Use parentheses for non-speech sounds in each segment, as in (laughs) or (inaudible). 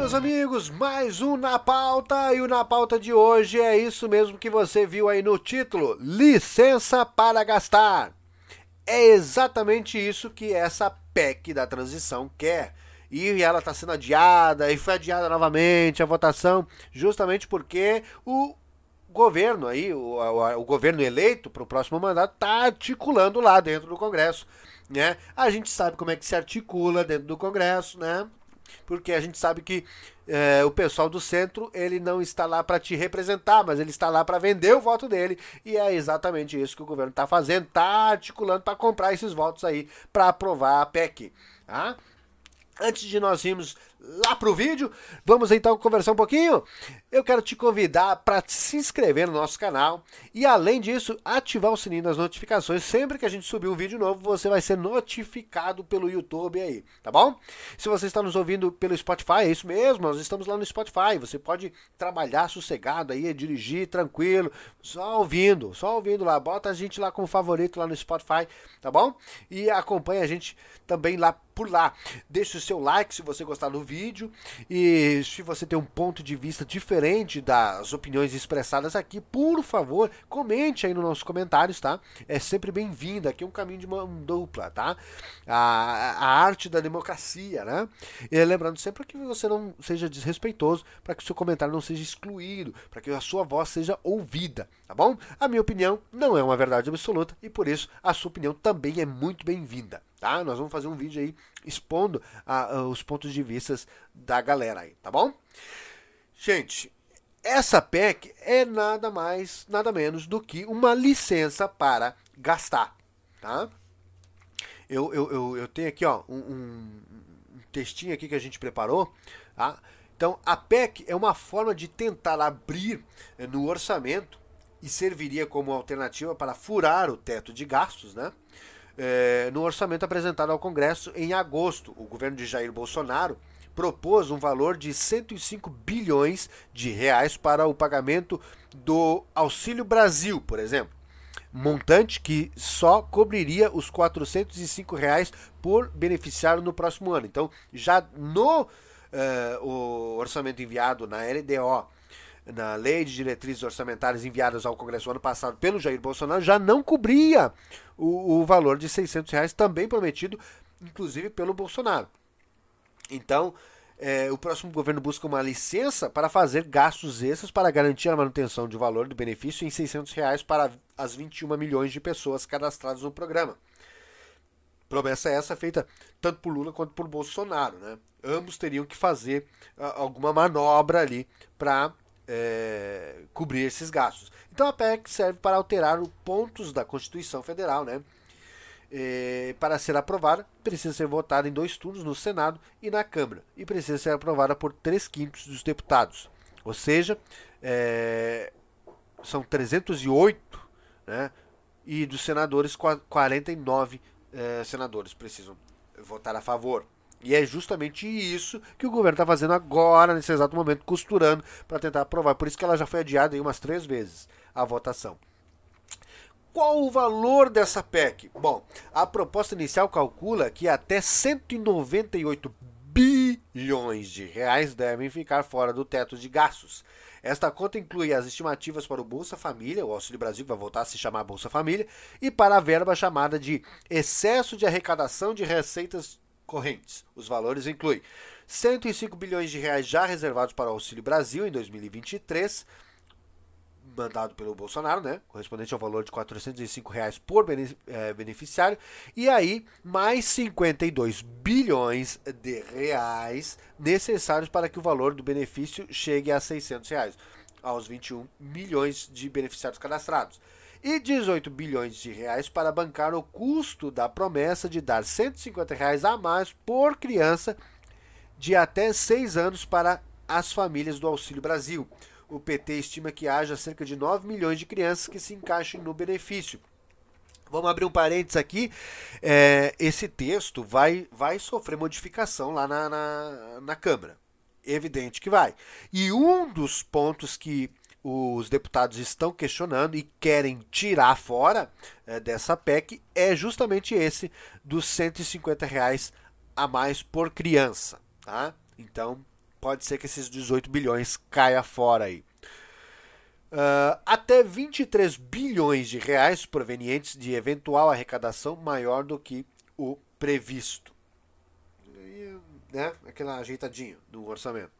Meus amigos, mais um Na Pauta e o Na Pauta de hoje é isso mesmo que você viu aí no título: Licença para Gastar. É exatamente isso que essa PEC da transição quer. E ela está sendo adiada, e foi adiada novamente a votação, justamente porque o governo aí, o, o, o governo eleito para o próximo mandato, está articulando lá dentro do Congresso. Né? A gente sabe como é que se articula dentro do Congresso, né? Porque a gente sabe que é, o pessoal do centro ele não está lá para te representar, mas ele está lá para vender o voto dele e é exatamente isso que o governo está fazendo, está articulando para comprar esses votos aí para aprovar a PEC. Tá? Antes de nós irmos lá pro vídeo, vamos então conversar um pouquinho. Eu quero te convidar para se inscrever no nosso canal e além disso, ativar o sininho das notificações. Sempre que a gente subir um vídeo novo, você vai ser notificado pelo YouTube aí, tá bom? Se você está nos ouvindo pelo Spotify, é isso mesmo, nós estamos lá no Spotify. Você pode trabalhar sossegado aí, dirigir tranquilo, só ouvindo, só ouvindo lá. Bota a gente lá como favorito lá no Spotify, tá bom? E acompanha a gente também lá por lá. Deixe o seu like se você gostar do vídeo e se você tem um ponto de vista diferente das opiniões expressadas aqui, por favor, comente aí nos nossos comentários, tá? É sempre bem-vindo, aqui é um caminho de mão dupla, tá? A, a arte da democracia, né? E lembrando sempre que você não seja desrespeitoso, para que o seu comentário não seja excluído, para que a sua voz seja ouvida, tá bom? A minha opinião não é uma verdade absoluta e por isso a sua opinião também é muito bem-vinda tá? Nós vamos fazer um vídeo aí expondo a, a, os pontos de vista da galera aí, tá bom? Gente, essa PEC é nada mais, nada menos do que uma licença para gastar, tá? Eu, eu, eu, eu tenho aqui ó, um, um, textinho aqui que a gente preparou, tá? Então, a PEC é uma forma de tentar abrir eh, no orçamento e serviria como alternativa para furar o teto de gastos, né? É, no orçamento apresentado ao Congresso em agosto. O governo de Jair Bolsonaro propôs um valor de 105 bilhões de reais para o pagamento do Auxílio Brasil, por exemplo. Montante que só cobriria os 405 reais por beneficiário no próximo ano. Então, já no uh, orçamento enviado na LDO na lei de diretrizes orçamentárias enviadas ao Congresso ano passado pelo Jair Bolsonaro já não cobria o, o valor de 600 reais também prometido, inclusive pelo Bolsonaro. Então, é, o próximo governo busca uma licença para fazer gastos extras para garantir a manutenção de valor do benefício em 600 reais para as 21 milhões de pessoas cadastradas no programa. Promessa essa feita tanto por Lula quanto por Bolsonaro. Né? Ambos teriam que fazer uh, alguma manobra ali para é, cobrir esses gastos. Então a PEC serve para alterar os pontos da Constituição Federal, né? É, para ser aprovada, precisa ser votada em dois turnos no Senado e na Câmara, e precisa ser aprovada por três quintos dos deputados. Ou seja, é, são 308, né? E dos senadores, 49 é, senadores precisam votar a favor. E é justamente isso que o governo está fazendo agora, nesse exato momento, costurando para tentar aprovar. Por isso que ela já foi adiada aí umas três vezes a votação. Qual o valor dessa PEC? Bom, a proposta inicial calcula que até 198 bilhões de reais devem ficar fora do teto de gastos. Esta conta inclui as estimativas para o Bolsa Família, o Auxílio Brasil vai voltar a se chamar Bolsa Família, e para a verba chamada de excesso de arrecadação de receitas correntes. Os valores incluem 105 bilhões de reais já reservados para o Auxílio Brasil em 2023, mandado pelo Bolsonaro, né, correspondente ao valor de 405 reais por eh, beneficiário, e aí mais 52 bilhões de reais necessários para que o valor do benefício chegue a 600 reais, aos 21 milhões de beneficiários cadastrados e 18 bilhões de reais para bancar o custo da promessa de dar 150 reais a mais por criança de até 6 anos para as famílias do Auxílio Brasil. O PT estima que haja cerca de 9 milhões de crianças que se encaixem no benefício. Vamos abrir um parênteses aqui. É, esse texto vai, vai sofrer modificação lá na, na, na Câmara. Evidente que vai. E um dos pontos que os deputados estão questionando e querem tirar fora é, dessa PEC é justamente esse dos 150 reais a mais por criança. Tá? Então, pode ser que esses 18 bilhões caia fora aí. Uh, até 23 bilhões de reais provenientes de eventual arrecadação maior do que o previsto. E, né, aquela ajeitadinha do orçamento.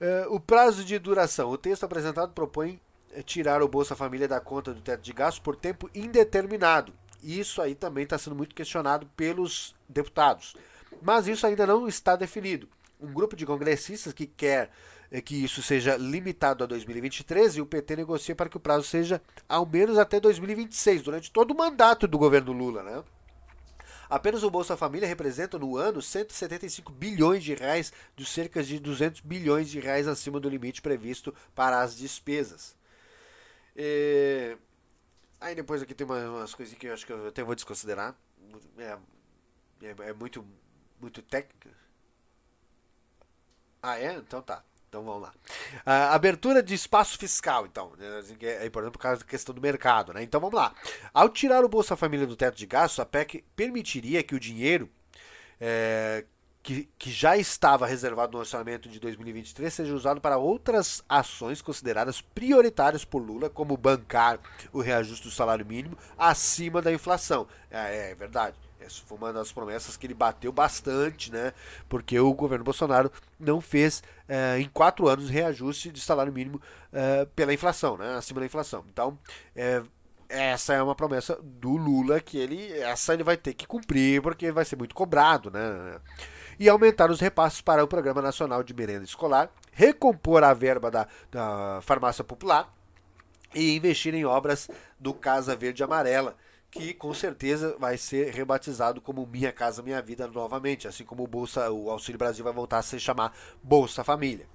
Uh, o prazo de duração. O texto apresentado propõe eh, tirar o Bolsa Família da conta do teto de gastos por tempo indeterminado. Isso aí também está sendo muito questionado pelos deputados. Mas isso ainda não está definido. Um grupo de congressistas que quer é que isso seja limitado a 2023 e o PT negocia para que o prazo seja ao menos até 2026, durante todo o mandato do governo Lula, né? Apenas o Bolsa Família representa no ano 175 bilhões de reais, de cerca de 200 bilhões de reais acima do limite previsto para as despesas. E... Aí depois aqui tem umas, coisinhas que eu acho que eu até vou desconsiderar. É, é, é muito, muito técnica. Ah, é? Então tá. Então vamos lá. Uh, abertura de espaço fiscal, então. Né, assim, é importante por causa da questão do mercado, né? Então vamos lá. Ao tirar o Bolsa Família do teto de gastos, a PEC permitiria que o dinheiro é, que, que já estava reservado no orçamento de 2023 seja usado para outras ações consideradas prioritárias por Lula, como bancar o reajuste do salário mínimo acima da inflação. É, é verdade. Essa foi uma das promessas que ele bateu bastante, né? Porque o governo Bolsonaro não fez é, em quatro anos reajuste de salário mínimo é, pela inflação, né? Acima da inflação. Então, é, essa é uma promessa do Lula que ele, essa ele vai ter que cumprir porque vai ser muito cobrado, né? E aumentar os repasses para o Programa Nacional de Merenda Escolar, recompor a verba da, da farmácia popular e investir em obras do Casa Verde Amarela que com certeza vai ser rebatizado como Minha Casa Minha Vida novamente, assim como o Bolsa, o Auxílio Brasil vai voltar a se chamar Bolsa Família.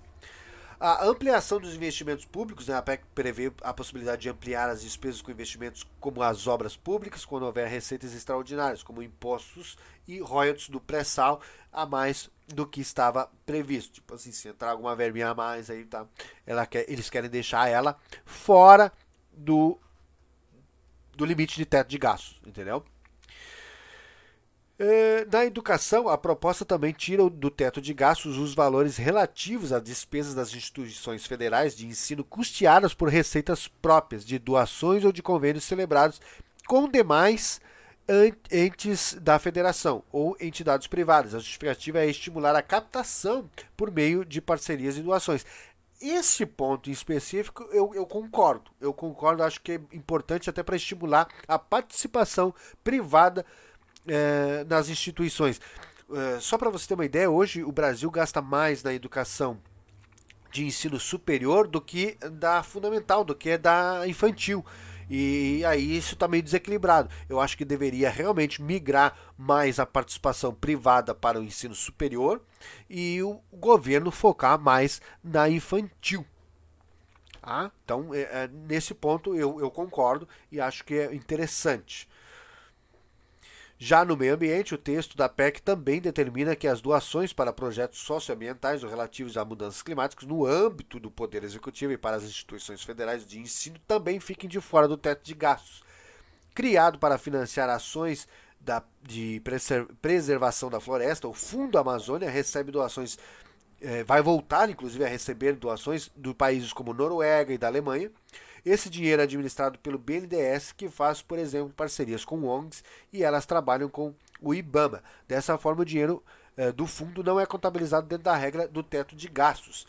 A ampliação dos investimentos públicos, né, a PEC prevê a possibilidade de ampliar as despesas com investimentos como as obras públicas, quando houver receitas extraordinárias, como impostos e royalties do pré-sal, a mais do que estava previsto. Tipo assim, se entrar alguma verbinha a mais, aí tá, ela quer, eles querem deixar ela fora do do limite de teto de gastos, entendeu? É, na educação, a proposta também tira do teto de gastos os valores relativos às despesas das instituições federais de ensino custeadas por receitas próprias de doações ou de convênios celebrados com demais entes da federação ou entidades privadas. A justificativa é estimular a captação por meio de parcerias e doações esse ponto específico eu, eu concordo. Eu concordo, acho que é importante até para estimular a participação privada é, nas instituições. É, só para você ter uma ideia, hoje o Brasil gasta mais na educação de ensino superior do que da fundamental, do que da infantil. E aí isso está meio desequilibrado. Eu acho que deveria realmente migrar mais a participação privada para o ensino superior e o governo focar mais na infantil. Ah, então, é, é, nesse ponto eu, eu concordo e acho que é interessante. Já no meio ambiente, o texto da PEC também determina que as doações para projetos socioambientais ou relativos a mudanças climáticas no âmbito do Poder Executivo e para as instituições federais de ensino também fiquem de fora do teto de gastos. Criado para financiar ações da, de preservação da floresta, o Fundo Amazônia recebe doações, eh, vai voltar inclusive a receber doações de países como Noruega e da Alemanha. Esse dinheiro é administrado pelo BNDES, que faz, por exemplo, parcerias com ONGs e elas trabalham com o IBAMA. Dessa forma, o dinheiro eh, do fundo não é contabilizado dentro da regra do teto de gastos.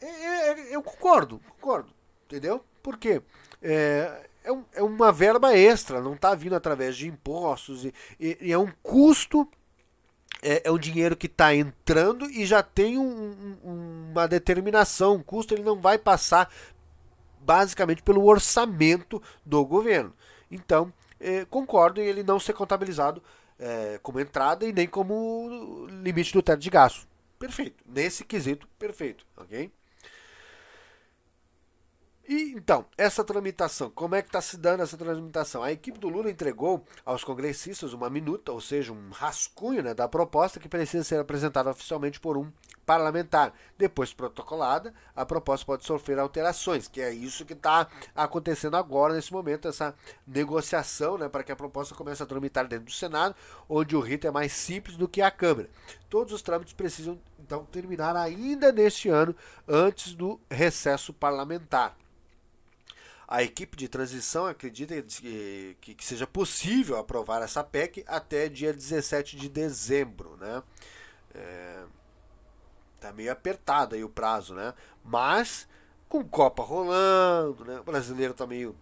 É, é, eu concordo, concordo, entendeu? Por quê? É, é, um, é uma verba extra, não está vindo através de impostos e, e, e é um custo é, é, um dinheiro que está entrando e já tem um, um, uma determinação. O custo ele não vai passar basicamente pelo orçamento do governo. Então, eh, concordo em ele não ser contabilizado eh, como entrada e nem como limite do teto de gasto. Perfeito. Nesse quesito, perfeito. Ok? E então, essa tramitação, como é que está se dando essa tramitação? A equipe do Lula entregou aos congressistas uma minuta, ou seja, um rascunho né, da proposta que precisa ser apresentada oficialmente por um parlamentar. Depois protocolada, a proposta pode sofrer alterações, que é isso que está acontecendo agora, nesse momento, essa negociação né, para que a proposta comece a tramitar dentro do Senado, onde o rito é mais simples do que a Câmara. Todos os trâmites precisam então terminar ainda neste ano, antes do recesso parlamentar. A equipe de transição acredita que, que, seja possível aprovar essa PEC até dia 17 de dezembro. Né? É, tá meio apertado aí o prazo, né? Mas com Copa rolando, né? O brasileiro tá meio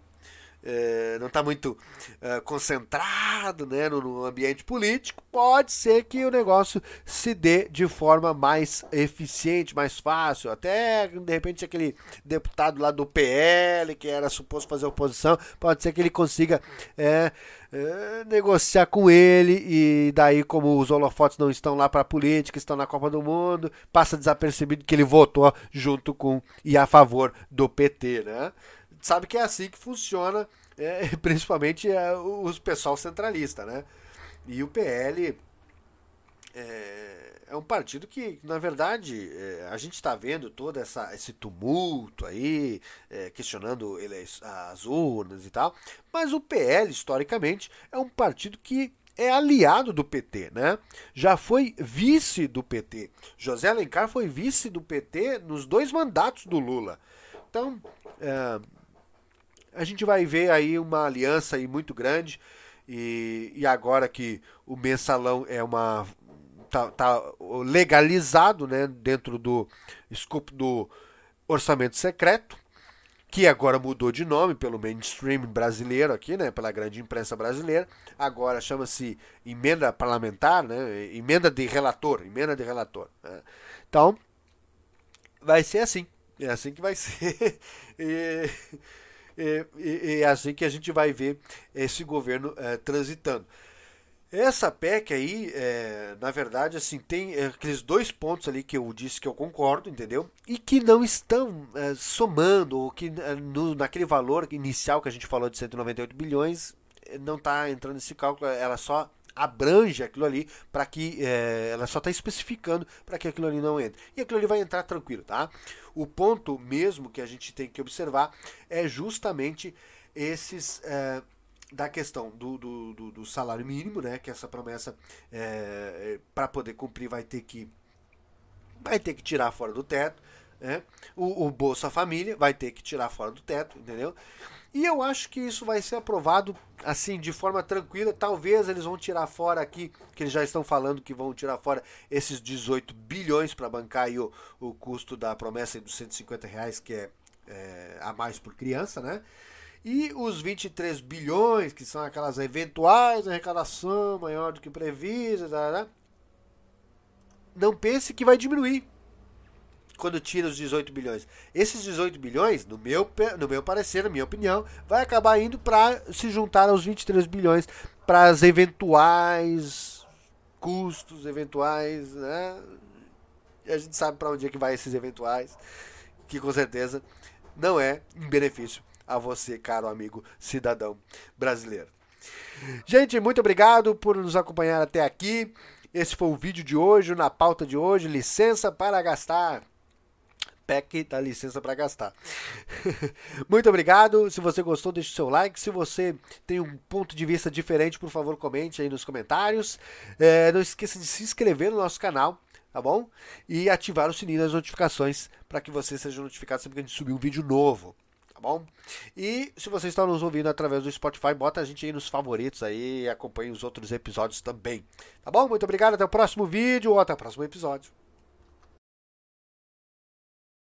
é, não está muito é, concentrado né, no, no, ambiente político, pode ser que o negócio se dê de forma mais eficiente, mais fácil. Até de repente aquele deputado lá do PL, que era suposto fazer oposição, pode ser que ele consiga é, é negociar com ele e daí, como os holofotes não estão lá para a política, estão na Copa do Mundo, passa desapercebido que ele votou junto com e a favor do PT, né? Sabe que é assim que funciona, é, (laughs) principalmente é, os pessoal centralista, né? E o PL é, é um partido que, na verdade, é, a gente está vendo todo essa, esse tumulto aí, é, questionando ele, as urnas e tal, mas o PL, historicamente, é um partido que é aliado do PT, né? Já foi vice do PT. José Alencar foi vice do PT nos dois mandatos do Lula. Então, é, a gente vai ver aí uma aliança aí muito grande e, e agora que o mensalão é uma tá, tá legalizado né, dentro do escopo do orçamento secreto que agora mudou de nome pelo mainstream brasileiro aqui, né, pela grande imprensa brasileira. Agora chama-se emenda parlamentar, né, emenda de relator, emenda de relator. Né. Então, vai ser assim, é assim que vai (laughs) ser. e, é, é assim que a gente vai ver esse governo é, transitando. Essa PEC aí, é, na verdade, assim, tem é, aqueles dois pontos ali que eu disse que eu concordo, entendeu? E que não estão é, somando, ou que no, naquele valor inicial que a gente falou de 198 bilhões, não está entrando nesse cálculo, ela só abrange aquilo ali para que é, ela só está especificando para que aquilo ali não entre. E aquilo ali vai entrar tranquilo, tá? O ponto mesmo que a gente tem que observar é justamente esses é, da questão do, do, do, do, salário mínimo, né? Que essa promessa é, é para poder cumprir vai ter que vai ter que tirar fora do teto. Né? O, o Bolsa Família vai ter que tirar fora do teto, entendeu? E eu acho que isso vai ser aprovado assim de forma tranquila. Talvez eles vão tirar fora aqui, que eles já estão falando que vão tirar fora esses 18 bilhões para bancar o, o custo da promessa dos 150 reais, que é, é a mais por criança, né? E os 23 bilhões, que são aquelas eventuais arrecadação maior do que prevista, não pense que vai diminuir quando tira os 18 bilhões. Esses 18 bilhões, no meu, no meu parecer, na minha opinião, vai acabar indo para se juntar aos 23 bilhões para as eventuais custos eventuais, né? A gente sabe para onde é que vai esses eventuais, que com certeza não é em benefício a você, caro amigo cidadão brasileiro. Gente, muito obrigado por nos acompanhar até aqui. Esse foi o vídeo de hoje, na pauta de hoje, licença para gastar. PEC dá licença para gastar. (laughs) Muito obrigado. Se você gostou, deixe seu like. Se você tem um ponto de vista diferente, por favor, comente aí nos comentários. É, não esqueça de se inscrever no nosso canal, tá bom? E ativar o sininho das notificações para que você seja notificado sempre que a gente subir um vídeo novo. Tá bom? E se você está nos ouvindo através do Spotify, bota a gente aí nos favoritos aí e acompanhe os outros episódios também. Tá bom? Muito obrigado, até o próximo vídeo ou até o próximo episódio.